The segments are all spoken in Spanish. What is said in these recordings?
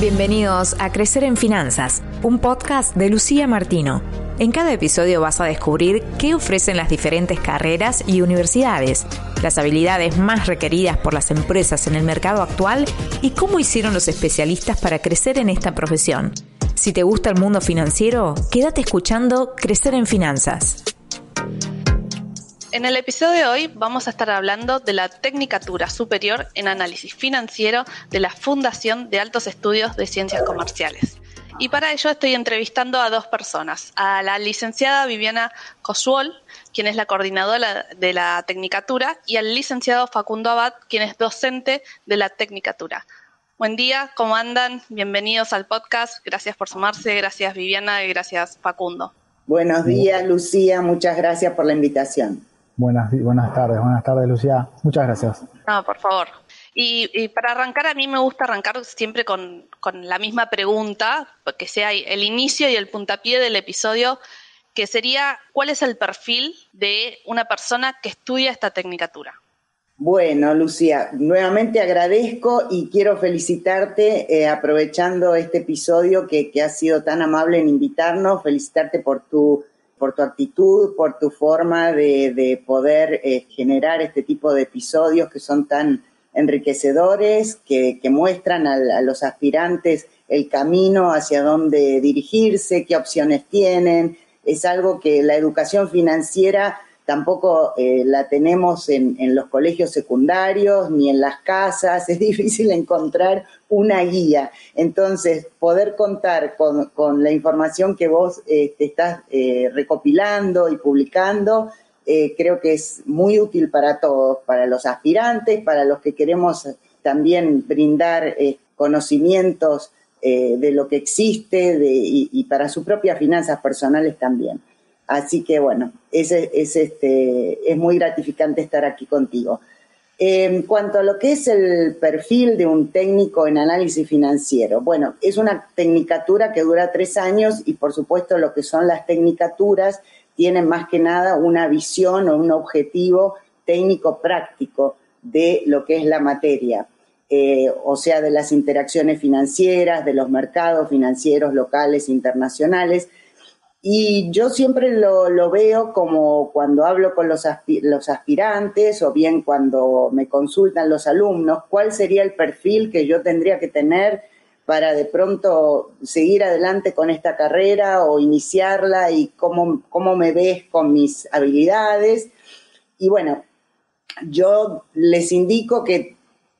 Bienvenidos a Crecer en Finanzas, un podcast de Lucía Martino. En cada episodio vas a descubrir qué ofrecen las diferentes carreras y universidades, las habilidades más requeridas por las empresas en el mercado actual y cómo hicieron los especialistas para crecer en esta profesión. Si te gusta el mundo financiero, quédate escuchando Crecer en Finanzas. En el episodio de hoy vamos a estar hablando de la Tecnicatura Superior en Análisis Financiero de la Fundación de Altos Estudios de Ciencias Comerciales. Y para ello estoy entrevistando a dos personas, a la licenciada Viviana Cosuol, quien es la coordinadora de la Tecnicatura, y al licenciado Facundo Abad, quien es docente de la Tecnicatura. Buen día, ¿cómo andan? Bienvenidos al podcast. Gracias por sumarse, gracias Viviana y gracias Facundo. Buenos días, Lucía. Muchas gracias por la invitación. Buenas, buenas tardes, buenas tardes, Lucía. Muchas gracias. No, por favor. Y, para arrancar, a mí me gusta arrancar siempre con, la misma pregunta, que sea el inicio y el puntapié del episodio, que sería, ¿cuál es el perfil de una persona que estudia esta tecnicatura? Bueno, Lucía, nuevamente agradezco y quiero felicitarte eh, aprovechando este episodio que, que has sido tan amable en invitarnos, felicitarte por tu por tu actitud, por tu forma de, poder eh, generar este tipo de episodios que son tan enriquecedores, que, muestran a, los aspirantes el camino hacia dónde dirigirse, qué opciones tienen. Es algo que la educación financiera tampoco eh, la tenemos en, los colegios secundarios ni en las casas, es difícil encontrar una guía. Entonces, poder contar con, la información que vos eh, estás eh, recopilando y publicando, creo que es muy útil para todos, para los aspirantes, para los que queremos también brindar conocimientos de lo que existe y para sus propias finanzas personales también. Así que bueno, es, es, este, es muy gratificante estar aquí contigo. En cuanto a lo que es el perfil de un técnico en análisis financiero, bueno, es una tecnicatura que dura tres años y por supuesto lo que son las tecnicaturas tienen más que nada una visión o un objetivo técnico práctico de lo que es la materia, eh, o sea, de las interacciones financieras, de los mercados financieros locales internacionales, y yo siempre lo, veo como cuando hablo con los, los aspirantes o bien cuando me consultan los alumnos, cuál sería el perfil que yo tendría que tener para de pronto seguir adelante con esta carrera o iniciarla y cómo, cómo me ves con mis habilidades. Y bueno, yo les indico que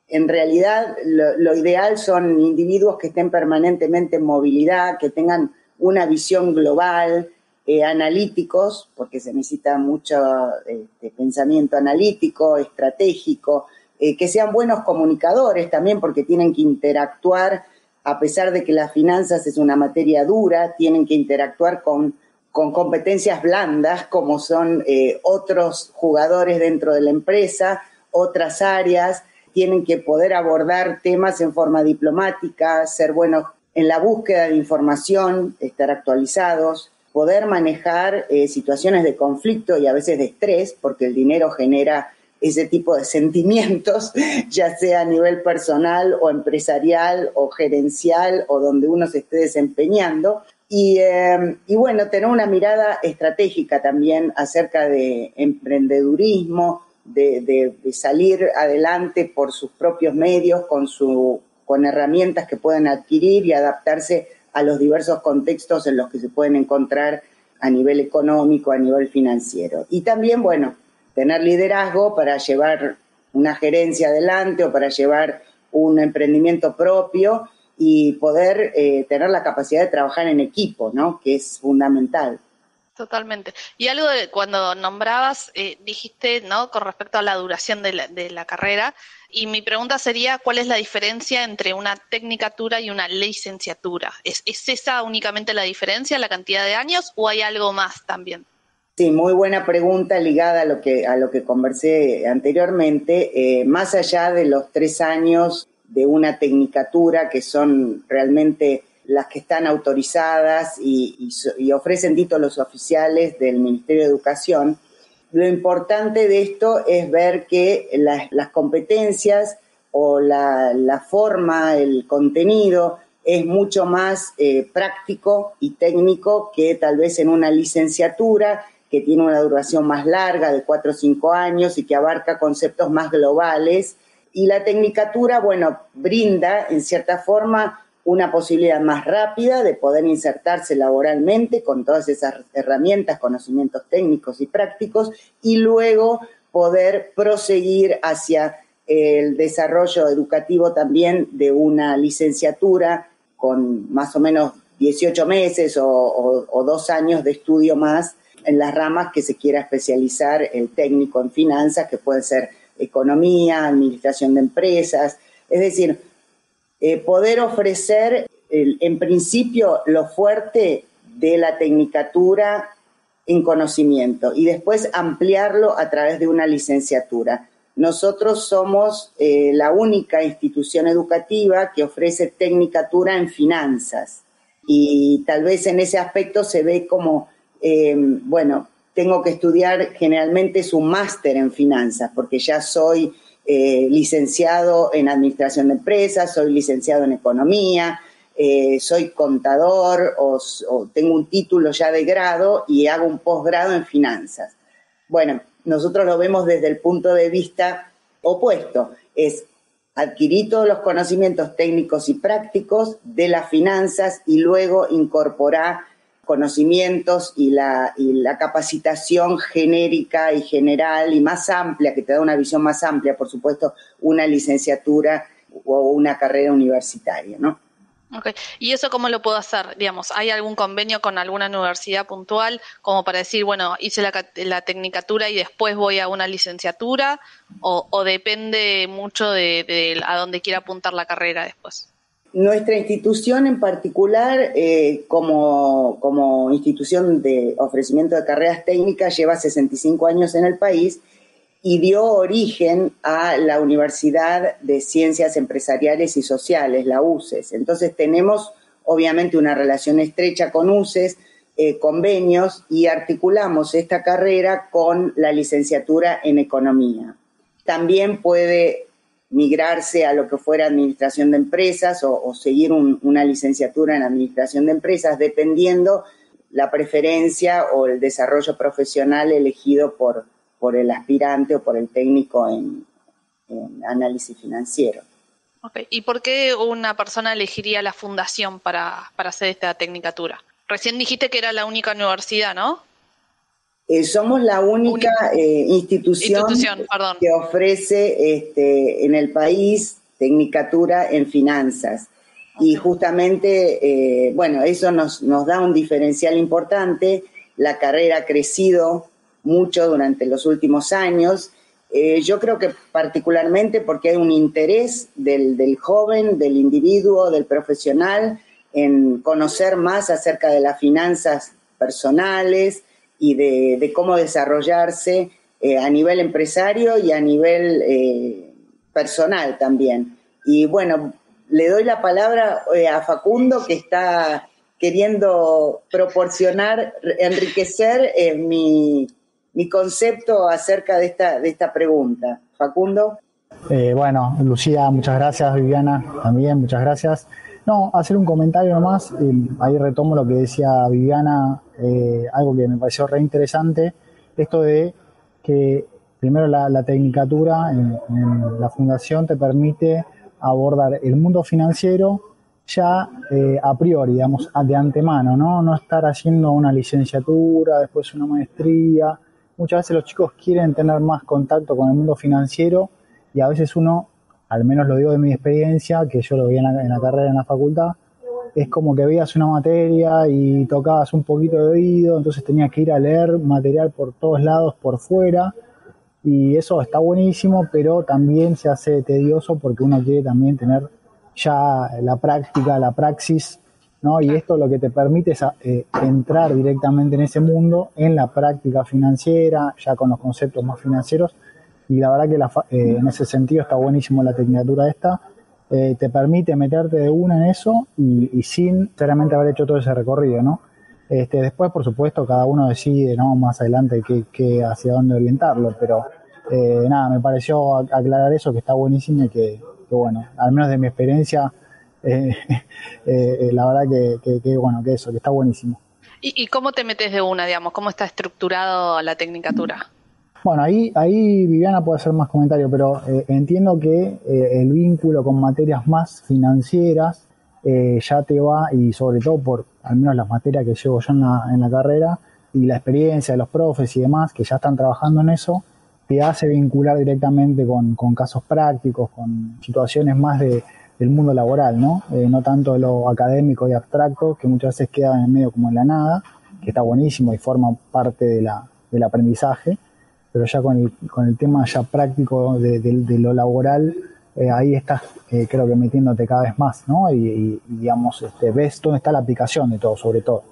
en realidad lo, lo ideal son individuos que estén permanentemente en movilidad, que tengan una visión global, eh, analíticos, porque se necesita mucho este, pensamiento analítico, estratégico, eh, que sean buenos comunicadores también, porque tienen que interactuar, a pesar de que las finanzas es una materia dura, tienen que interactuar con, con competencias blandas, como son eh, otros jugadores dentro de la empresa, otras áreas, tienen que poder abordar temas en forma diplomática, ser buenos en la búsqueda de información, estar actualizados, poder manejar eh, situaciones de conflicto y a veces de estrés, porque el dinero genera ese tipo de sentimientos, ya sea a nivel personal o empresarial o gerencial o donde uno se esté desempeñando. Y, em, bueno, tener una mirada estratégica también acerca de emprendedurismo, de salir adelante por sus propios medios, con su con herramientas que pueden adquirir y adaptarse a los diversos contextos en los que se pueden encontrar a nivel económico, a nivel financiero. Y también, bueno, tener liderazgo para llevar una gerencia adelante o para llevar un emprendimiento propio y poder eh, tener la capacidad de trabajar en equipo, ¿no? Que es fundamental. Totalmente. Y algo de cuando nombrabas, eh, dijiste, ¿no? Con respecto a la duración de la, de la carrera, y mi pregunta sería, ¿cuál es la diferencia entre una tecnicatura y una licenciatura? ¿Es, esa únicamente la diferencia, la cantidad de años, o hay algo más también? Sí, muy buena pregunta ligada a lo que, a lo que conversé anteriormente. Eh, más allá de los tres años de una tecnicatura, que son realmente las que están autorizadas y, y ofrecen títulos oficiales del Ministerio de Educación, lo importante de esto es ver que las, competencias o la, forma, el contenido es mucho más eh, práctico y técnico que tal vez en una licenciatura que tiene una duración más larga de cuatro o cinco años y que abarca conceptos más globales. Y la tecnicatura, bueno, brinda en cierta forma una posibilidad más rápida de poder insertarse laboralmente con todas esas herramientas, conocimientos técnicos y prácticos y luego poder proseguir hacia el desarrollo educativo también de una licenciatura con más o menos 18 meses o, dos años de estudio más en las ramas que se quiera especializar el técnico en finanzas, que puede ser economía, administración de empresas, es decir, eh, poder ofrecer en principio lo fuerte de la tecnicatura en conocimiento y después ampliarlo a través de una licenciatura. Nosotros somos eh, la única institución educativa que ofrece tecnicatura en finanzas y tal vez en ese aspecto se ve como, eh, bueno, tengo que estudiar generalmente su máster en finanzas porque ya soy eh, licenciado en administración de empresas, soy licenciado en economía, eh, soy contador o, tengo un título ya de grado y hago un posgrado en finanzas. Bueno, nosotros lo vemos desde el punto de vista opuesto, es adquirir todos los conocimientos técnicos y prácticos de las finanzas y luego incorporar conocimientos y la, capacitación genérica y general y más amplia, que te da una visión más amplia, por supuesto, una licenciatura o una carrera universitaria, ¿no? Okay. ¿Y eso cómo lo puedo hacer? Digamos, ¿hay algún convenio con alguna universidad puntual como para decir, bueno, hice la, la tecnicatura y después voy a una licenciatura? ¿O, depende mucho de a dónde quiera apuntar la carrera después? Nuestra institución en particular, eh, como, como institución de ofrecimiento de carreras técnicas, lleva 65 años en el país y dio origen a la Universidad de Ciencias Empresariales y Sociales, la UCES. Entonces tenemos obviamente una relación estrecha con UCES, eh, convenios y articulamos esta carrera con la licenciatura en economía. También puede migrarse a lo que fuera administración de empresas o, seguir una licenciatura en administración de empresas, dependiendo la preferencia o el desarrollo profesional elegido por, por el aspirante o por el técnico en, análisis financiero. ¿Y por qué una persona elegiría la fundación para, para hacer esta tecnicatura? Recién dijiste que era la única universidad, ¿no? Eh, somos la única eh, institución, que ofrece este, en el país tecnicatura en finanzas. Y justamente, eh, bueno, eso nos, nos da un diferencial importante. La carrera ha crecido mucho durante los últimos años. yo creo que particularmente porque hay un interés del, del joven, del individuo, del profesional en conocer más acerca de las finanzas personales, y de, cómo desarrollarse eh, a nivel empresario y a nivel eh, personal también. Y bueno, le doy la palabra eh, a Facundo que está queriendo proporcionar, enriquecer mi, mi, concepto acerca de esta, de esta pregunta. Facundo. bueno, Lucía, muchas gracias, Viviana, también, muchas gracias. No, hacer un comentario nomás, ahí retomo lo que decía Viviana, eh, algo que me pareció re interesante, esto de que primero la, tecnicatura en, la fundación te permite abordar el mundo financiero ya eh, a priori, digamos, de antemano, ¿no? No estar haciendo una licenciatura, después una maestría. Muchas veces los chicos quieren tener más contacto con el mundo financiero y a veces uno al menos lo digo de mi experiencia, que yo lo vi en la, carrera en la facultad, es como que veías una materia y tocabas un poquito de oído, entonces tenías que ir a leer material por todos lados, por fuera, y eso está buenísimo, pero también se hace tedioso porque uno quiere también tener ya la práctica, la praxis, ¿no? Y esto lo que te permite es eh, entrar directamente en ese mundo, en la práctica financiera, ya con los conceptos más financieros, y la verdad que eh, en ese sentido está buenísimo la tecnicatura esta. Eh, te permite meterte de una en eso y, sin seriamente haber hecho todo ese recorrido, ¿no? Este, después, por supuesto, cada uno decide, ¿no? Más adelante qué, hacia dónde orientarlo, pero eh, nada, me pareció aclarar eso que está buenísimo y que, bueno, al menos de mi experiencia, eh, la verdad que, bueno, que eso, que está buenísimo. ¿Y, cómo te metes de una, digamos? ¿Cómo está estructurado la tecnicatura? Bueno, ahí, ahí Viviana puede hacer más comentarios, pero entiendo que el vínculo con materias más financieras ya te va, y sobre todo por al menos las materias que llevo yo en la, en la carrera, y la experiencia de los profes y demás que ya están trabajando en eso, te hace vincular directamente con, casos prácticos, con situaciones más de, del mundo laboral, ¿no? Eh, no tanto lo académico y abstracto, que muchas veces queda en el medio como en la nada, que está buenísimo y forma parte de la, del aprendizaje, pero ya con el, tema ya práctico de, lo laboral, eh, ahí estás, eh, creo que metiéndote cada vez más, ¿no? Y, y digamos, este, ves dónde está la aplicación de todo, sobre todo.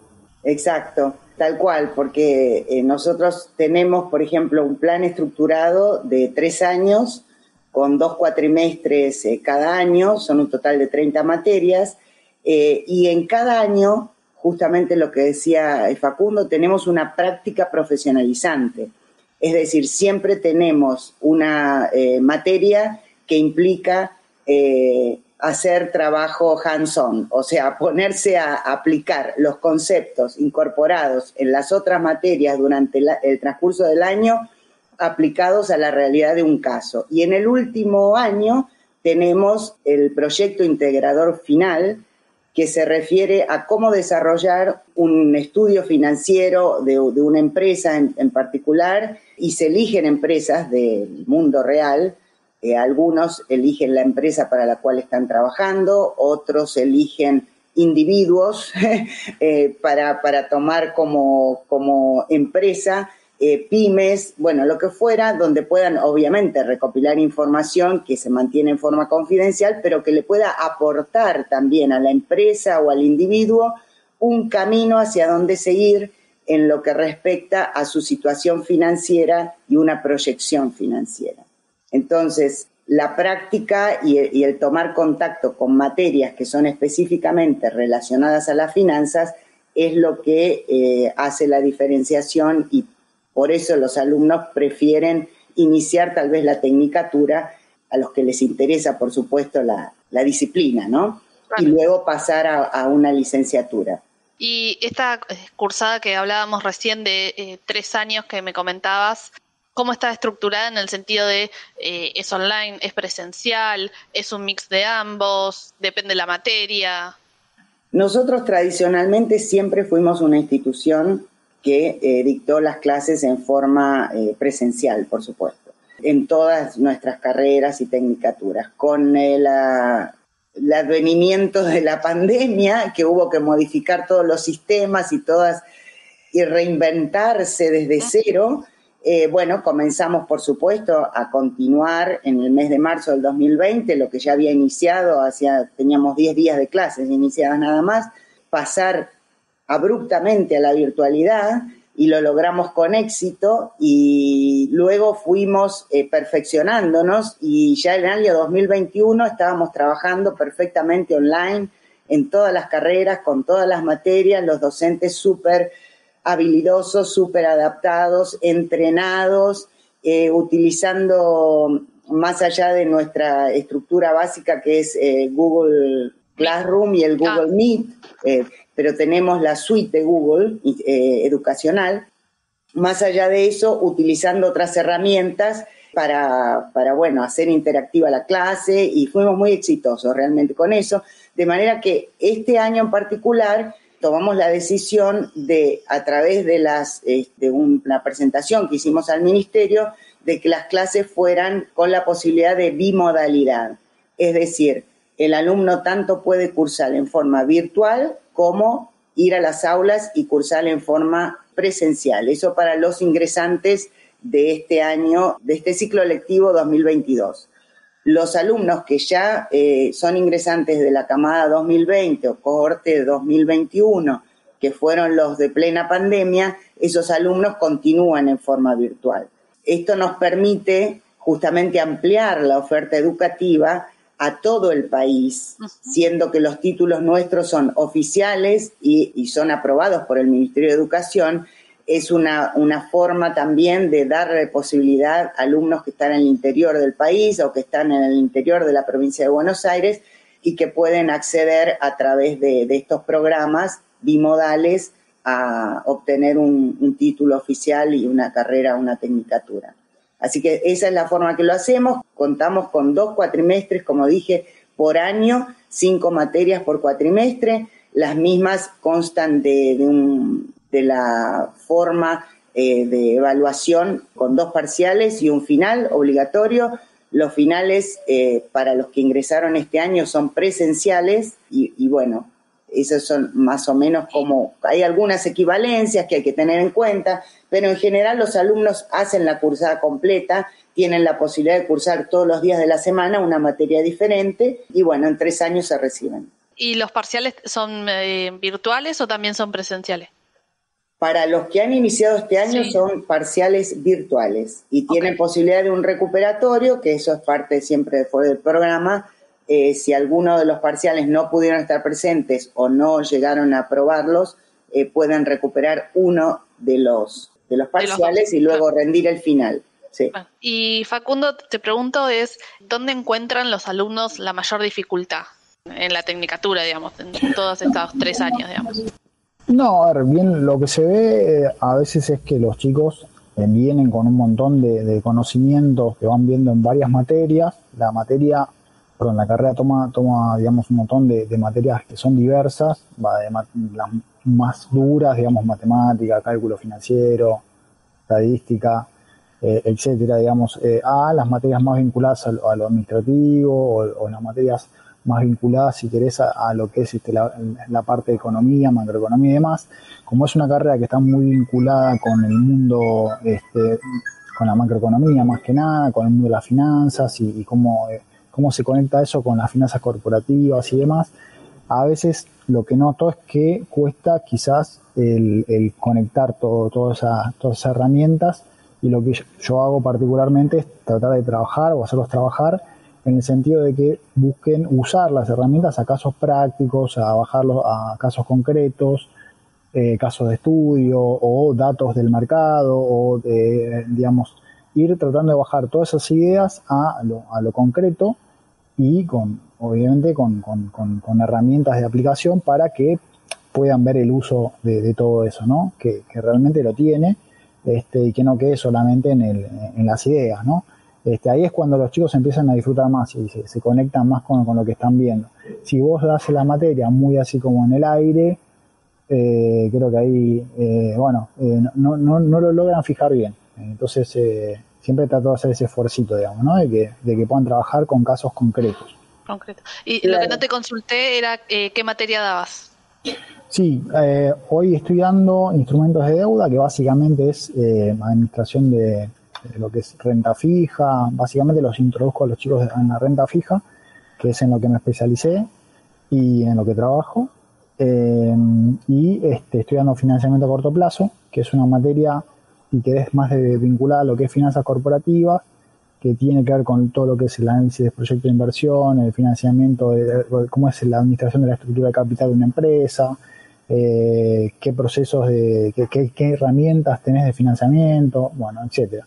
Exacto. Tal cual, porque eh, nosotros tenemos, por ejemplo, un plan estructurado de tres años con dos cuatrimestres cada año, son un total de 30 materias, y en cada año, justamente lo que decía Facundo, tenemos una práctica profesionalizante. Es decir, siempre tenemos una materia que implica hacer trabajo hands-on, o sea, ponerse a aplicar los conceptos incorporados en las otras materias durante el transcurso del año aplicados a la realidad de un caso. Y en el último año tenemos el proyecto integrador final que se refiere a cómo desarrollar un estudio financiero de, una empresa en particular y se eligen empresas del mundo real. Eh, algunos eligen la empresa para la cual están trabajando, otros eligen individuos eh, para, tomar como, como empresa eh, pymes, bueno, lo que fuera, donde puedan obviamente recopilar información que se mantiene en forma confidencial, pero que le pueda aportar también a la empresa o al individuo un camino hacia dónde seguir en lo que respecta a su situación financiera y una proyección financiera. Entonces, la práctica y el, tomar contacto con materias que son específicamente relacionadas a las finanzas es lo que eh, hace la diferenciación y por eso los alumnos prefieren iniciar tal vez la tecnicatura a los que les interesa, por supuesto, la, disciplina, ¿no? Y luego pasar a, una licenciatura. Y esta cursada que hablábamos recién de eh, tres años que me comentabas, cómo está estructurada en el sentido de eh, es online, es presencial, es un mix de ambos, depende de la materia. Nosotros tradicionalmente siempre fuimos una institución que eh, dictó las clases en forma eh, presencial, por supuesto, en todas nuestras carreras y tecnicaturas. Con el, advenimiento de la pandemia, que hubo que modificar todos los sistemas y todas y reinventarse desde cero, eh, bueno, comenzamos, por supuesto, a continuar en el mes de marzo del 2020, lo que ya había iniciado, hacia, teníamos 10 días de clases iniciadas nada más, pasar abruptamente a la virtualidad y lo logramos con éxito y luego fuimos eh, perfeccionándonos y ya en el año 2021 estábamos trabajando perfectamente online en todas las carreras, con todas las materias, los docentes súper habilidosos, súper adaptados, entrenados, eh, utilizando más allá de nuestra estructura básica que es eh, Google Classroom y el ah. Google Meet, pero tenemos la suite de Google educacional. Más allá de eso, utilizando otras herramientas para, bueno, hacer interactiva la clase y fuimos muy exitosos realmente con eso. De manera que este año en particular tomamos la decisión de, a través de, las, este, una presentación que hicimos al ministerio, de que las clases fueran con la posibilidad de bimodalidad. Es decir, el alumno tanto puede cursar en forma virtual como ir a las aulas y cursar en forma presencial. Eso para los ingresantes de este año, de este ciclo lectivo 2022 los alumnos que ya eh, son ingresantes de la camada 2020 o cohorte 2021, que fueron los de plena pandemia, esos alumnos continúan en forma virtual. Esto nos permite justamente ampliar la oferta educativa a todo el país, siendo que los títulos nuestros son oficiales y, y son aprobados por el Ministerio de Educación es una, una forma también de darle posibilidad a alumnos que están en el interior del país o que están en el interior de la provincia de Buenos Aires y que pueden acceder a través de, estos programas bimodales a obtener un, título oficial y una carrera, una tecnicatura. Así que esa es la forma que lo hacemos. Contamos con dos cuatrimestres, como dije, por año, cinco materias por cuatrimestre. Las mismas constan de, de, la forma eh, de evaluación con dos parciales y un final obligatorio los finales eh, para los que ingresaron este año son presenciales y, bueno, esos son más o menos como, hay algunas equivalencias que hay que tener en cuenta, pero en general los alumnos hacen la cursada completa, tienen la posibilidad de cursar todos los días de la semana una materia diferente y bueno, en tres años se reciben. ¿Y los parciales son eh, virtuales o también son presenciales? Para los que han iniciado este año son parciales virtuales y tienen posibilidad de un recuperatorio, que eso es parte siempre del programa. Eh, si alguno de los parciales no pudieron estar presentes o no llegaron a aprobarlos, eh, pueden recuperar uno de los, de los parciales y luego rendir el final. Sí. Y Facundo, te pregunto es, ¿dónde encuentran los alumnos la mayor dificultad en la tecnicatura, digamos, en todos estos tres años, digamos? No, a ver, bien, lo que se ve eh, a veces es que los chicos eh, vienen con un montón de, conocimientos que van viendo en varias materias. La materia, perdón, la carrera toma, toma digamos, un montón de, materias que son diversas, va de las más duras, digamos, matemática, cálculo financiero, estadística, eh, etcétera, digamos, a las materias más vinculadas a, lo administrativo o, las materias más vinculada, si querés, a, lo que es este, la, parte de economía, macroeconomía y demás. Como es una carrera que está muy vinculada con el mundo, este, con la macroeconomía más que nada, con el mundo de las finanzas y, cómo, eh, cómo se conecta eso con las finanzas corporativas y demás, a veces lo que noto es que cuesta quizás el, conectar todo, todas esas herramientas y lo que yo hago particularmente es tratar de trabajar o hacerlos trabajar en el sentido de que busquen usar las herramientas a casos prácticos, a bajarlos a casos concretos, eh, casos de estudio o datos del mercado o de, digamos, ir tratando de bajar todas esas ideas a lo, a lo concreto y con, obviamente, con, herramientas de aplicación para que puedan ver el uso de, todo eso, ¿no? Que, realmente lo tiene este, y que no quede solamente en, el, en las ideas, ¿no? Este, ahí es cuando los chicos empiezan a disfrutar más y se, conectan más con, lo que están viendo. Si vos das la materia muy así como en el aire, eh, creo que ahí, eh, bueno, eh, no, no, no, lo logran fijar bien. Entonces, siempre trato de hacer ese esfuerzo, digamos, ¿no? De que, de que puedan trabajar con casos concretos. Concreto. Y lo que no te consulté era qué materia dabas. Sí, hoy estoy dando instrumentos de deuda, que básicamente es administración de, lo que es renta fija, básicamente los introduzco a los chicos en la renta fija, que es en lo que me especialicé y en lo que trabajo. Eh, y este, estoy dando financiamiento a corto plazo, que es una materia y que es más de, vinculada lo que es finanzas corporativas, que tiene que ver con todo lo que es el análisis de proyecto de inversión, el financiamiento, de, cómo es la administración de la estructura de capital de una empresa, eh, qué procesos de, qué, herramientas tenés de financiamiento, bueno, etcétera.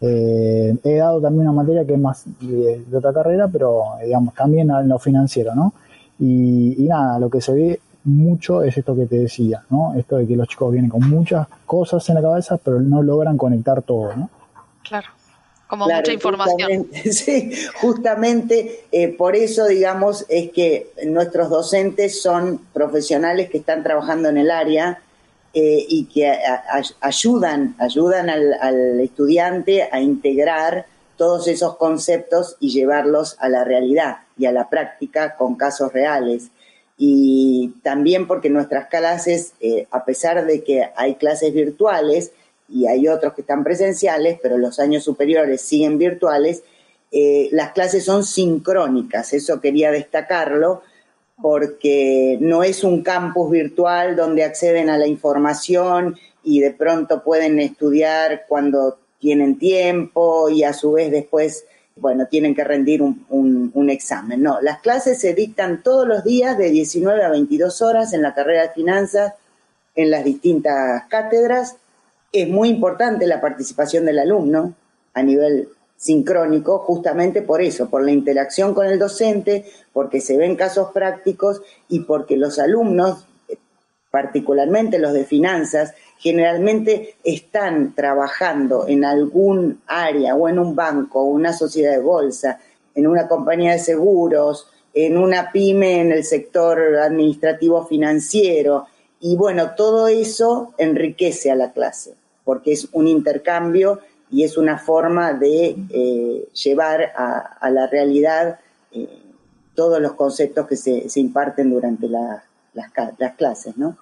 Eh, he dado también una materia que es más de, otra carrera, pero digamos también en lo financiero, ¿no? Y, nada, lo que se ve mucho es esto que te decía, ¿no? Esto de que los chicos vienen con muchas cosas en la cabeza, pero no logran conectar todo, ¿no? Claro. Como mucha información. sí, justamente eh, por eso, digamos, es que nuestros docentes son profesionales que están trabajando en el área eh, y que ayudan, ayudan al, estudiante a integrar todos esos conceptos y llevarlos a la realidad y a la práctica con casos reales. Y también porque nuestras clases, eh, a pesar de que hay clases virtuales y hay otros que están presenciales, pero los años superiores siguen virtuales, eh, las clases son sincrónicas, eso quería destacarlo, porque no es un campus virtual donde acceden a la información y de pronto pueden estudiar cuando tienen tiempo y a su vez después, bueno, tienen que rendir un, examen. No, las clases se dictan todos los días de 19 a 22 horas en la carrera de finanzas en las distintas cátedras. Es muy importante la participación del alumno a nivel sincrónico justamente por eso, por la interacción con el docente, porque se ven casos prácticos y porque los alumnos, particularmente los de finanzas, generalmente están trabajando en algún área o en un banco, una sociedad de bolsa, en una compañía de seguros, en una pyme en el sector administrativo financiero. Y bueno, todo eso enriquece a la clase, porque es un intercambio y es una forma de eh, llevar a, la realidad eh, todos los conceptos que se, imparten durante las, las, clases, ¿no?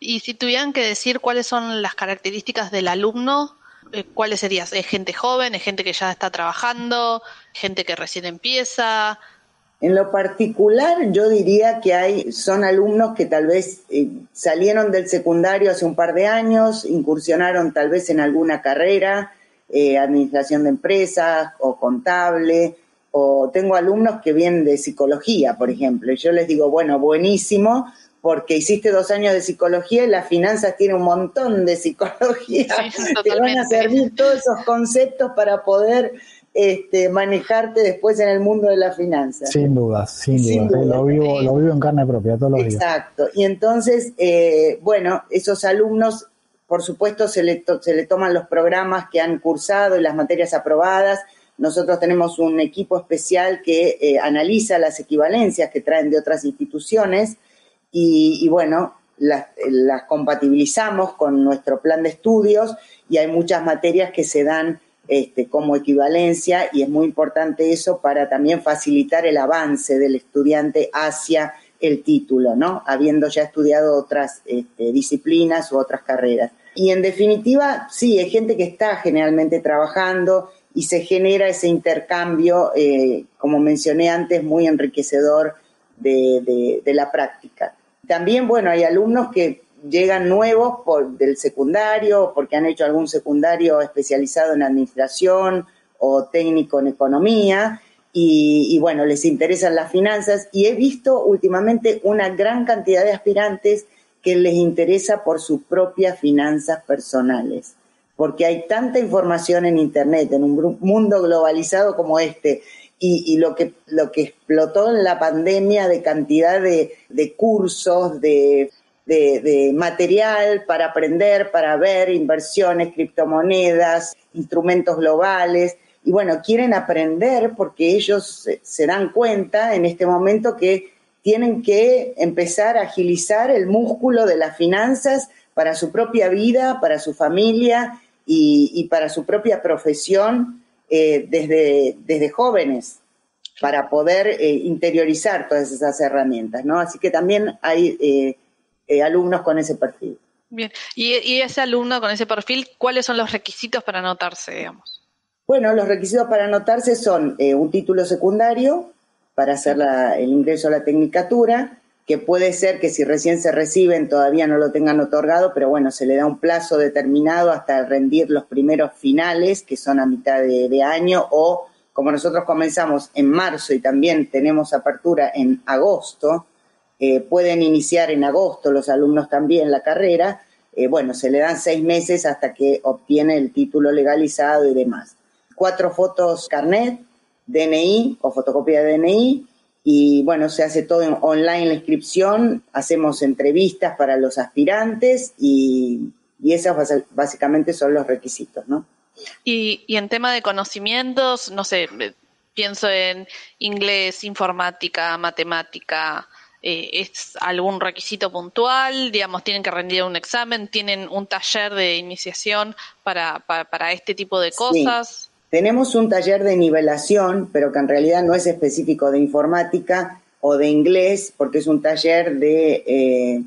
Y si tuvieran que decir cuáles son las características del alumno, eh, ¿cuáles serían? ¿Es gente joven? ¿Es gente que ya está trabajando? ¿Gente que recién empieza? En lo particular, yo diría que hay, son alumnos que tal vez eh, salieron del secundario hace un par de años, incursionaron tal vez en alguna carrera, eh, administración de empresas o contable, o tengo alumnos que vienen de psicología, por ejemplo, y yo les digo, bueno, buenísimo, porque hiciste dos años de psicología y las finanzas tienen un montón de psicología. Te van a servir todos esos conceptos para poder este, manejarte después en el mundo de la finanzas. Sin dudas, sin, dudas. Lo, vivo, lo vivo en carne propia todos los días. Exacto. Y entonces, eh, bueno, esos alumnos, por supuesto, se le, se le toman los programas que han cursado y las materias aprobadas. Nosotros tenemos un equipo especial que eh, analiza las equivalencias que traen de otras instituciones y, bueno, las, compatibilizamos con nuestro plan de estudios y hay muchas materias que se dan este, como equivalencia y es muy importante eso para también facilitar el avance del estudiante hacia el título, ¿no? Habiendo ya estudiado otras este, disciplinas u otras carreras. Y en definitiva, sí, hay gente que está generalmente trabajando y se genera ese intercambio, eh, como mencioné antes, muy enriquecedor de la práctica. También, bueno, hay alumnos que llegan nuevos por, del secundario, porque han hecho algún secundario especializado en administración o técnico en economía, y, bueno, les interesan las finanzas, y he visto últimamente una gran cantidad de aspirantes que les interesa por sus propias finanzas personales, porque hay tanta información en Internet, en un mundo globalizado como este, y, lo, que, lo que explotó en la pandemia de cantidad de, de cursos, de de, material para aprender, para ver inversiones, criptomonedas, instrumentos globales. Y bueno, quieren aprender porque ellos se, dan cuenta en este momento que tienen que empezar a agilizar el músculo de las finanzas para su propia vida, para su familia y, para su propia profesión eh, desde, desde jóvenes para poder eh, interiorizar todas esas herramientas, ¿no? Así que también hay eh, alumnos con ese perfil. Bien, ¿Y, ese alumno con ese perfil, ¿cuáles son los requisitos para anotarse, digamos? Bueno, los requisitos para anotarse son eh, un título secundario para hacer el ingreso a la tecnicatura, que puede ser que si recién se reciben todavía no lo tengan otorgado, pero bueno, se le da un plazo determinado hasta rendir los primeros finales, que son a mitad de, año, o como nosotros comenzamos en marzo y también tenemos apertura en agosto, eh, pueden iniciar en agosto los alumnos también la carrera, eh, bueno, se le dan seis meses hasta que obtiene el título legalizado y demás. Cuatro fotos carnet, DNI o fotocopia de DNI, y bueno, se hace todo en online la inscripción, hacemos entrevistas para los aspirantes y, y esos básicamente son los requisitos, ¿no? Y, y en tema de conocimientos, no sé, pienso en inglés, informática, matemática, eh, es algún requisito puntual, digamos, tienen que rendir un examen, tienen un taller de iniciación para, para, este tipo de cosas. Tenemos un taller de nivelación, pero que en realidad no es específico de informática o de inglés, porque es un taller de eh,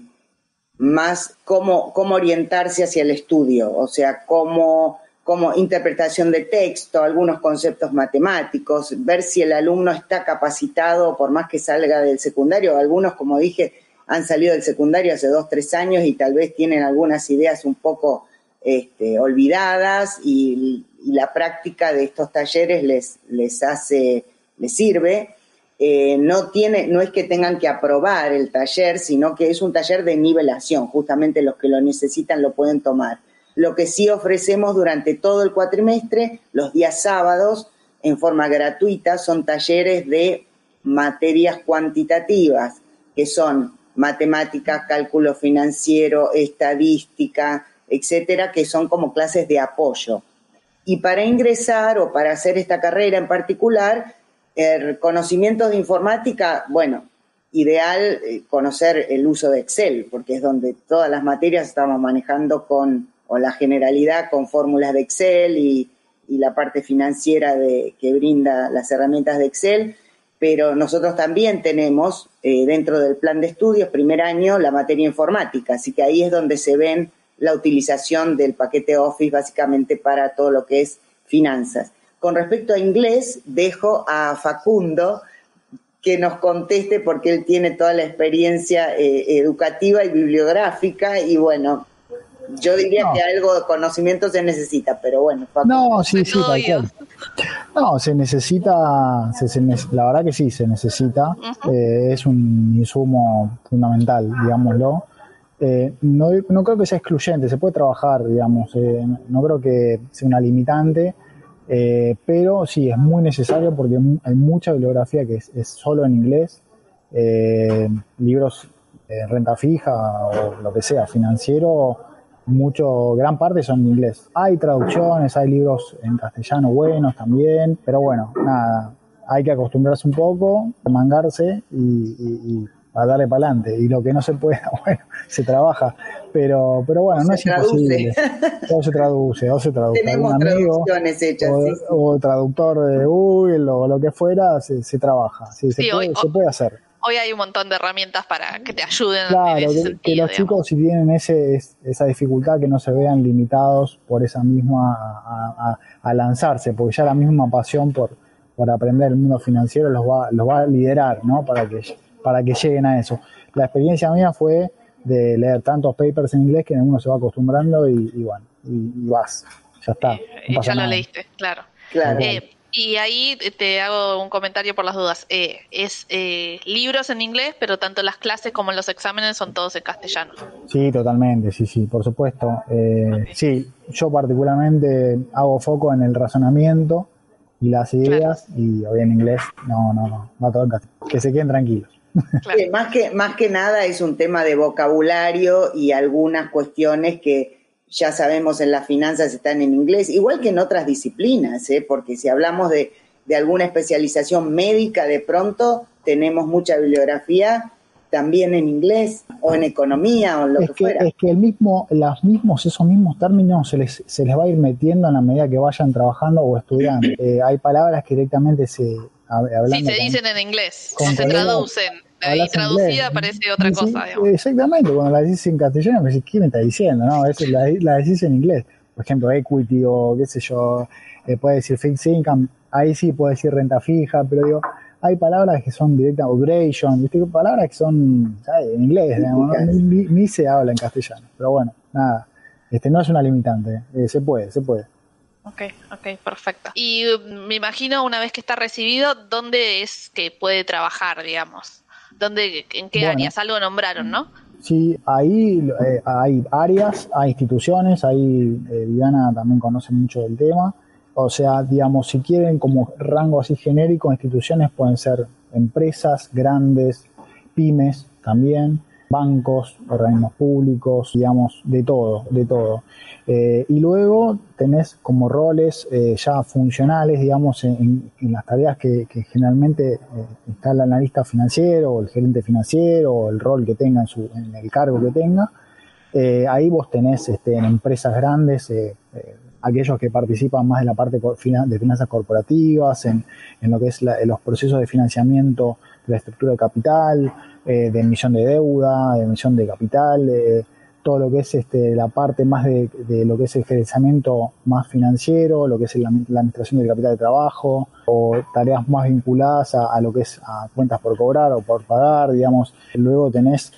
más cómo, cómo orientarse hacia el estudio, o sea, cómo como interpretación de texto, algunos conceptos matemáticos, ver si el alumno está capacitado por más que salga del secundario. Algunos, como dije, han salido del secundario hace dos, tres años y tal vez tienen algunas ideas un poco este, olvidadas y, la práctica de estos talleres les, les hace, les sirve. Eh, no, tiene, no es que tengan que aprobar el taller, sino que es un taller de nivelación, justamente los que lo necesitan lo pueden tomar Lo que sí ofrecemos durante todo el cuatrimestre, los días sábados, en forma gratuita, son talleres de materias cuantitativas, que son matemáticas, cálculo financiero, estadística, etcétera, que son como clases de apoyo. Y para ingresar o para hacer esta carrera en particular, el conocimiento de informática, bueno, ideal eh, conocer el uso de Excel, porque es donde todas las materias estamos manejando con, o la generalidad con fórmulas de Excel y, la parte financiera de, que brinda las herramientas de Excel, pero nosotros también tenemos eh, dentro del plan de estudios, primer año, la materia informática, así que ahí es donde se ven la utilización del paquete Office básicamente para todo lo que es finanzas. Con respecto a inglés, dejo a Facundo que nos conteste porque él tiene toda la experiencia eh, educativa y bibliográfica y bueno, yo diría que algo de conocimiento se necesita, pero bueno. no, sí, sí, No, se necesita, la verdad que sí, se necesita. Eh, es un insumo fundamental, digámoslo. Eh, no, no, creo que sea excluyente, se puede trabajar, digamos. no creo que sea una limitante. Eh, pero sí, es muy necesario porque hay mucha bibliografía que es, solo en inglés, eh, libros de renta fija o lo que sea, financiero, mucho, gran parte son en inglés. Hay traducciones, hay libros en castellano buenos también, pero bueno, nada, hay que acostumbrarse un poco, mangarse y a darle para adelante. Y lo que no se puede, bueno, se trabaja. Pero, pero bueno, no es imposible. Todo se traduce, todo se traduce. Tenemos traducciones hechas. O, traductor de Google o lo que fuera, se, se trabaja. se, puede, se puede hacer. Hoy hay un montón de herramientas para que te ayuden claro, en ese que, que los chicos si tienen ese, esa dificultad que no se vean limitados por esa misma a, a, lanzarse, porque ya la misma pasión por, por aprender el mundo financiero los va, los va a liderar, ¿no? Para que para que lleguen a eso. La experiencia mía fue de leer tantos papers en inglés que uno se va acostumbrando y, bueno, y, vas, ya está. y ya lo leíste, claro. Eh, y ahí te hago un comentario por las dudas. Eh, es eh, libros en inglés, pero tanto las clases como los exámenes son todos en castellano. Sí, totalmente, sí, sí, por supuesto. Sí, yo particularmente hago foco en el razonamiento y las ideas y hoy en inglés, no, no, no, va todo en castellano. Que se queden tranquilos más, que, más que nada es un tema de vocabulario y algunas cuestiones que ya sabemos en las finanzas están en inglés, igual que en otras disciplinas, ¿eh? porque si hablamos de, alguna especialización médica, de pronto tenemos mucha bibliografía también en inglés o en economía o lo que, fuera. Es que el mismo, los mismos, esos mismos términos se les, se les va a ir metiendo en la medida que vayan trabajando o estudiando. Eh, hay palabras que directamente se sí, se dicen en inglés, se traducen. Y traducida parece otra cosa. Exactamente, cuando la dices en castellano, me dices, ¿qué me está diciendo? No, eso la, la decís en inglés. Por ejemplo, equity o qué sé yo, eh, puede decir fixed income, ahí sí puede decir renta fija, pero digo, hay palabras que son directas, o duration, ¿viste? palabras que son en inglés, ni, se habla en castellano. Pero bueno, nada, este no es una limitante, eh, se puede, se puede. Ok, ok, perfecto. Y mm, me imagino una vez que está recibido, ¿dónde es que puede trabajar, digamos? ¿Dónde, ¿En qué áreas? Algo nombraron, ¿no? Sí, ahí eh, hay áreas, hay instituciones, ahí eh, Diana también conoce mucho del tema. O sea, digamos, si quieren como rango así genérico, instituciones pueden ser empresas grandes, pymes también, bancos, organismos públicos, digamos, de todo, de todo. Eh, y luego tenés como roles eh, ya funcionales, digamos, en, las tareas que, generalmente eh, está el analista financiero o el gerente financiero o el rol que tenga en, su, en el cargo que tenga. ahí vos tenés este, en empresas grandes aquellos que participan más en la parte de finanzas corporativas, en, en lo que es los procesos de financiamiento la estructura de capital, eh, de emisión de deuda, de emisión de capital, todo lo que es este, la parte más de, lo que es el gerenciamiento más financiero, lo que es la, administración del capital de trabajo, o tareas más vinculadas a, lo que es a cuentas por cobrar o por pagar, digamos. Luego tenés,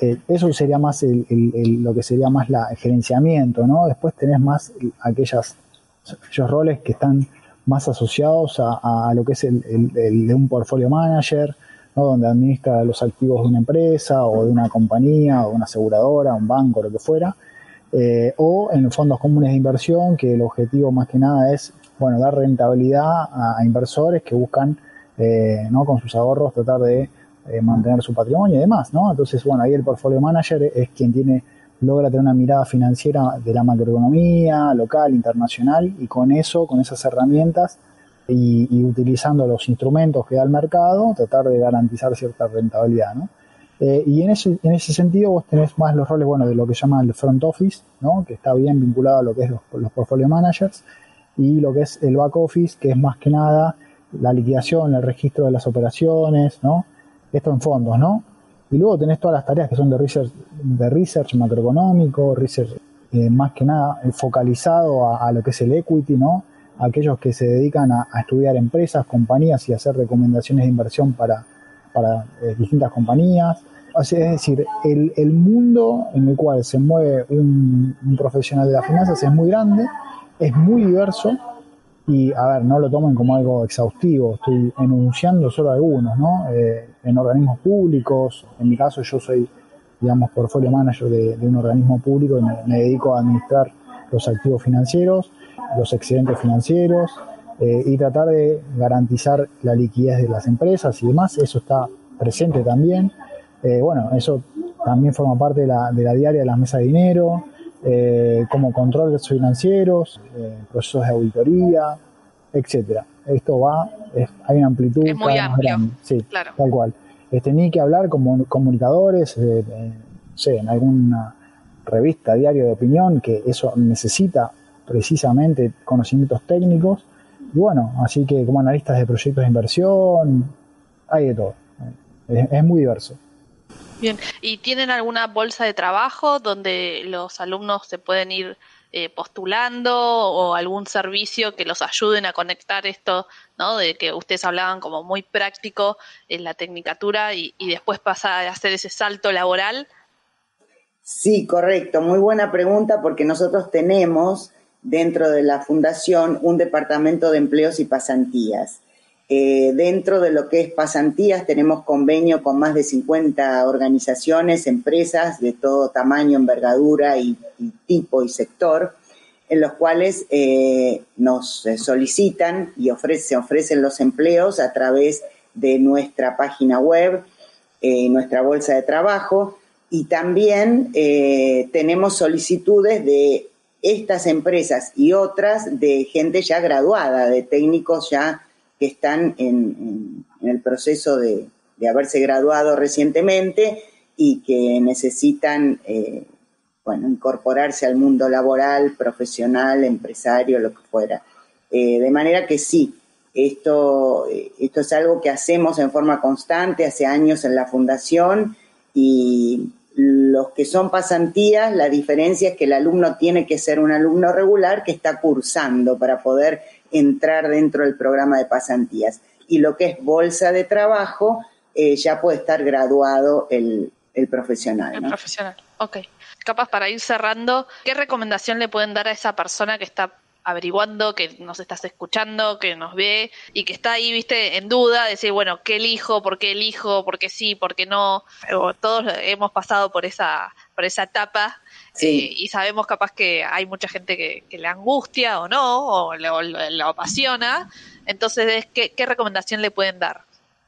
eh, eso sería más lo que sería más la, el gerenciamiento, ¿no? Después tenés más aquellas, aquellos roles que están más asociados a, lo que es el, de un portfolio manager, donde administra los activos de una empresa o de una compañía o una aseguradora, un banco, lo que fuera. eh, o en fondos comunes de inversión, que el objetivo más que nada es, bueno, dar rentabilidad a, inversores que buscan, eh, ¿no? Con sus ahorros tratar de eh, mantener su patrimonio y demás, ¿no? Entonces, bueno, ahí el portfolio manager es quien tiene logra tener una mirada financiera de la macroeconomía local, internacional, y con eso, con esas herramientas y, utilizando los instrumentos que da el mercado, tratar de garantizar cierta rentabilidad, ¿no? Eh, y en ese, en ese sentido vos tenés más los roles, bueno, de lo que se llama el front office, ¿no? Que está bien vinculado a lo que es los, los portfolio managers, y lo que es el back office, que es más que nada la liquidación, el registro de las operaciones, ¿no? Esto en fondos, ¿no? Y luego tenés todas las tareas que son de research, de research macroeconómico, research eh, más que nada focalizado a, lo que es el equity, ¿no? Aquellos que se dedican a, estudiar empresas, compañías y hacer recomendaciones de inversión para, para eh, distintas compañías. es decir, el, el, mundo en el cual se mueve un, un profesional de las finanzas es muy grande, es muy diverso y, a ver, no lo tomen como algo exhaustivo, estoy enunciando solo algunos, ¿no? Eh, en organismos públicos, en mi caso yo soy, digamos, portfolio manager de, un organismo público y me, dedico a administrar los activos financieros, los excedentes financieros eh, y tratar de garantizar la liquidez de las empresas y demás, eso está presente también. Eh, bueno, eso también forma parte de la, de la diaria de la mesa de dinero, eh, como controles financieros, eh, procesos de auditoría, etcétera. Esto va, hay una amplitud es muy amplio, sí, tal cual. Este, ni que hablar como comunicadores, eh, en alguna revista, diario de opinión, que eso necesita precisamente conocimientos técnicos. Y bueno, así que como analistas de proyectos de inversión, hay de todo. es muy diverso. Bien, ¿y tienen alguna bolsa de trabajo donde los alumnos se pueden ir eh, postulando o algún servicio que los ayuden a conectar esto, ¿no? De que ustedes hablaban como muy práctico en la tecnicatura y, y después pasa a hacer ese salto laboral. Sí, correcto. Muy buena pregunta porque nosotros tenemos dentro de la fundación un departamento de empleos y pasantías. Eh, dentro de lo que es pasantías tenemos convenio con más de 50 organizaciones, empresas de todo tamaño, envergadura y, tipo y sector, en los cuales eh, nos solicitan y se ofrecen los empleos a través de nuestra página web, eh, nuestra bolsa de trabajo, y también tenemos solicitudes de estas empresas y otras de gente ya graduada, de técnicos ya que están en, el proceso de, haberse graduado recientemente y que necesitan eh, bueno, incorporarse al mundo laboral, profesional, empresario, lo que fuera. Eh, de manera que sí, esto, esto es algo que hacemos en forma constante, hace años en la fundación y los que son pasantías, la diferencia es que el alumno tiene que ser un alumno regular que está cursando para poder entrar dentro del programa de pasantías. Y lo que es bolsa de trabajo, eh, ya puede estar graduado el, profesional. El profesional, ok. Capaz para ir cerrando, ¿qué recomendación le pueden dar a esa persona que está averiguando, que nos estás escuchando, que nos ve y que está ahí, viste, en duda, decir, bueno, ¿qué elijo? ¿Por qué elijo? ¿Por qué sí? ¿Por qué no? todos hemos pasado por esa, por esa etapa eh, y sabemos capaz que hay mucha gente que, le angustia o no, o lo, apasiona. Entonces, ¿qué, ¿qué, recomendación le pueden dar?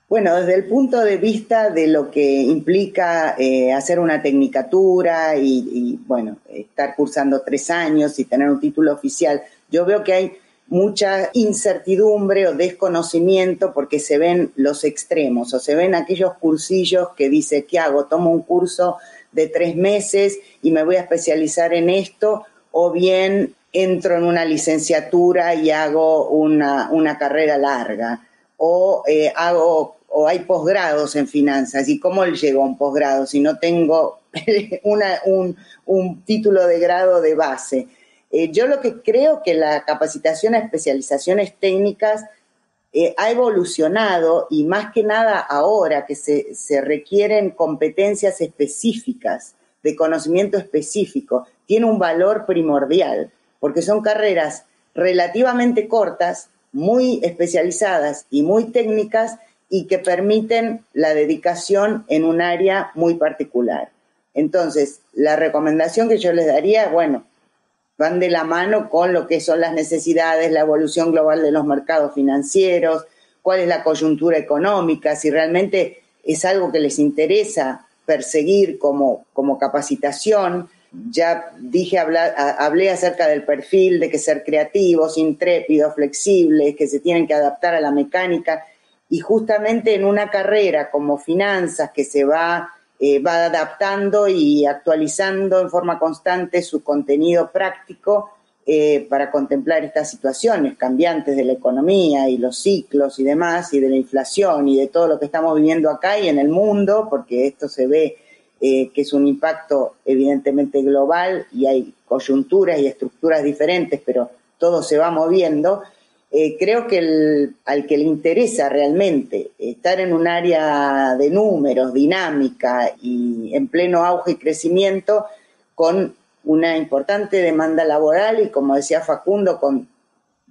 Bueno, desde el punto de vista de lo que implica eh, hacer una tecnicatura y, bueno, estar cursando tres años y tener un título oficial, yo veo que hay mucha incertidumbre o desconocimiento porque se ven los extremos o se ven aquellos cursillos que dice, ¿qué hago? Tomo un curso de tres meses y me voy a especializar en esto, o bien entro en una licenciatura y hago una, carrera larga, o eh, hago o hay posgrados en finanzas. ¿Y cómo llego a un posgrado si no tengo un, título de grado de base? Eh, yo lo que creo que la capacitación a especializaciones técnicas eh, ha evolucionado y más que nada ahora que se, se requieren competencias específicas, de conocimiento específico, tiene un valor primordial, porque son carreras relativamente cortas, muy especializadas y muy técnicas y que permiten la dedicación en un área muy particular. Entonces, la recomendación que yo les daría, bueno, van de la mano con lo que son las necesidades, la evolución global de los mercados financieros, cuál es la coyuntura económica, si realmente es algo que les interesa perseguir como, como capacitación. Ya dije, hablé acerca del perfil de que ser creativos, intrépidos, flexibles, que se tienen que adaptar a la mecánica. Y justamente en una carrera como finanzas que se va, eh, va adaptando y actualizando en forma constante su contenido práctico, eh, para contemplar estas situaciones cambiantes de la economía y los ciclos y demás, y de la inflación y de todo lo que estamos viviendo acá y en el mundo, porque esto se ve eh, que es un impacto evidentemente global y hay coyunturas y estructuras diferentes, pero todo se va moviendo. Eh, creo que al que le interesa realmente estar en un área de números, dinámica y en pleno auge y crecimiento, con una importante demanda laboral y, como decía Facundo, con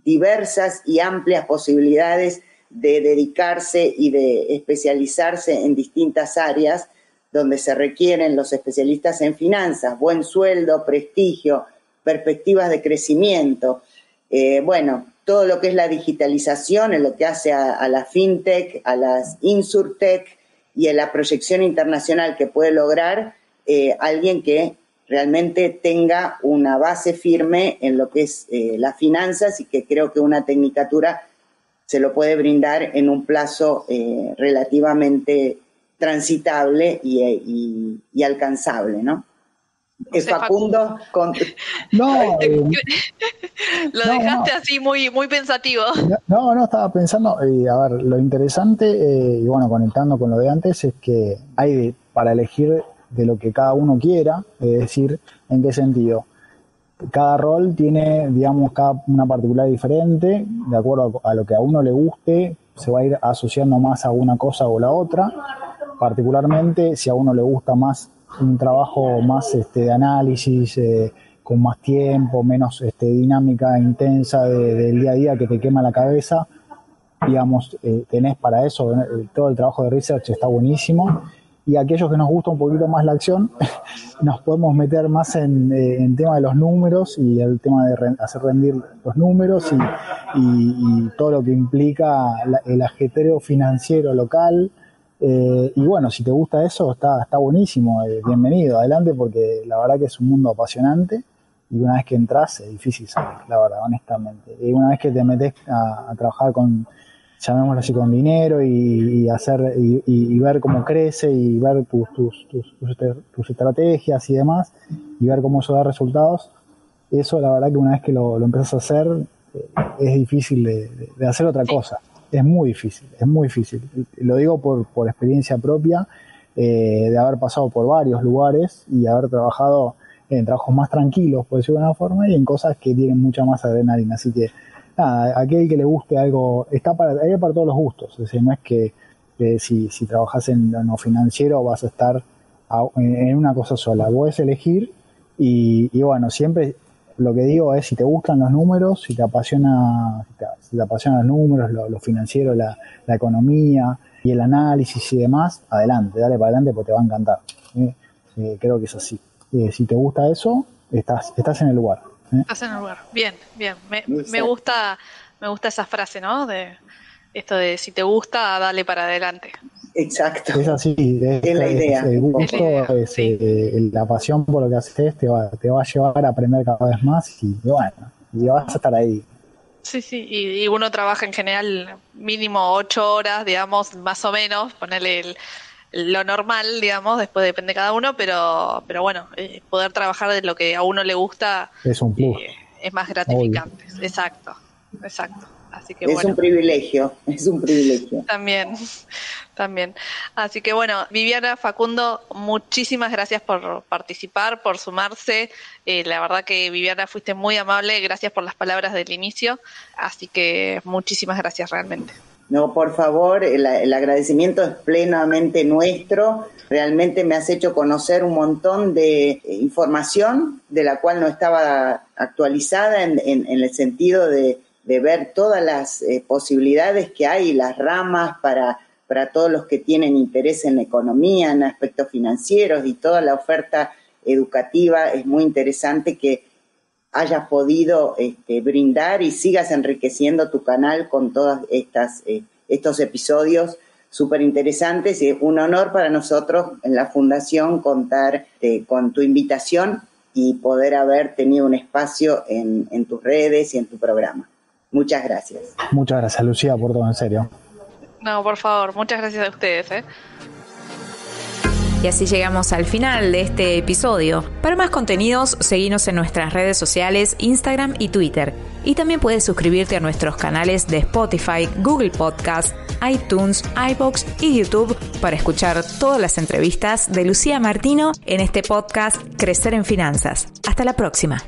diversas y amplias posibilidades de dedicarse y de especializarse en distintas áreas donde se requieren los especialistas en finanzas, buen sueldo, prestigio, perspectivas de crecimiento. Eh, bueno, todo lo que es la digitalización, en lo que hace a, la fintech, a las insurtech y a la proyección internacional que puede lograr eh, alguien que realmente tenga una base firme en lo que es eh, las finanzas y que creo que una tecnicatura se lo puede brindar en un plazo eh, relativamente transitable y, alcanzable, ¿no? Facundo, con... no, eh, lo dejaste así muy, muy pensativo. No, no, estaba pensando, a ver, lo interesante, y bueno, conectando con lo de antes, es que hay para elegir de lo que cada uno quiera, es decir, ¿en qué sentido? Cada rol tiene, digamos, cada una particular diferente, de acuerdo a, lo que a uno le guste, se va a ir asociando más a una cosa o la otra. Particularmente, si a uno le gusta más un trabajo más este, de análisis, eh, con más tiempo, menos este, dinámica intensa del día a día que te quema la cabeza, digamos, eh, tenés para eso, eh, todo el trabajo de research está buenísimo y aquellos que nos gusta un poquito más la acción, nos podemos meter más en, en tema de los números y el tema de hacer rendir los números y, todo lo que implica el ajetreo financiero local. Eh, y bueno, si te gusta eso, está, está buenísimo, eh, bienvenido, adelante, porque la verdad que es un mundo apasionante y una vez que entras es difícil salir, la verdad, honestamente. Y una vez que te metes a trabajar con llamémoslo así, con dinero y, hacer y, ver cómo crece y ver tus, tus, tus, estrategias y demás y ver cómo eso da resultados. Eso, la verdad, que una vez que lo, lo empiezas a hacer, eh, es difícil de, hacer otra cosa. Es muy difícil, es muy difícil. Lo digo por, por experiencia propia, eh, de haber pasado por varios lugares y haber trabajado en trabajos más tranquilos, por decirlo de alguna forma, y en cosas que tienen mucha más adrenalina. Así que nada, aquel que le guste algo, está para, hay para todos los gustos, es decir, no es que si, si trabajas en lo financiero vas a estar en una cosa sola, puedes elegir y, bueno, siempre lo que digo es si te gustan los números, si te apasiona, si te, apasionan los números, lo, financiero, la, economía y el análisis y demás, adelante, dale para adelante porque te va a encantar. ¿eh? Eh, creo que es así. Eh, si te gusta eso, estás, estás en el lugar. Estás en el lugar. Bien, bien. Me, me, gusta, me gusta esa frase, ¿no? De esto de si te gusta, dale para adelante. Exacto. Es así, es, la idea. el gusto, eh, la pasión por lo que haces te va, te va a llevar a aprender cada vez más y, bueno, y vas a estar ahí. Sí, sí, y, y, uno trabaja en general mínimo ocho horas, digamos, más o menos, ponerle el, lo normal, digamos, después depende de cada uno, pero, pero bueno, eh, poder trabajar de lo que a uno le gusta es, un eh, es más gratificante. Exacto, exacto. Así que, es un privilegio, es un privilegio. También, también. Así que bueno, Viviana, Facundo, muchísimas gracias por participar, por sumarse. Eh, la verdad que Viviana fuiste muy amable, gracias por las palabras del inicio. Así que muchísimas gracias realmente. No, por favor, el, agradecimiento es plenamente nuestro. Realmente me has hecho conocer un montón de eh, información de la cual no estaba actualizada en, el sentido de, ver todas las eh, posibilidades que hay, las ramas para, para todos los que tienen interés en economía, en aspectos financieros y toda la oferta educativa. Es muy interesante que hayas podido este, brindar y sigas enriqueciendo tu canal con todos eh, estos episodios súper interesantes. Es un honor para nosotros en la Fundación contar eh, con tu invitación y poder haber tenido un espacio en, en tus redes y en tu programa. Muchas gracias. Muchas gracias, Lucía, por todo, en serio. No, por favor, muchas gracias a ustedes. ¿eh? Y así llegamos al final de este episodio. Para más contenidos, seguinos en nuestras redes sociales, Instagram y Twitter. Y también puedes suscribirte a nuestros canales de Spotify, Google Podcast, iTunes, iBox y YouTube para escuchar todas las entrevistas de Lucía Martino en este podcast Crecer en Finanzas. Hasta la próxima.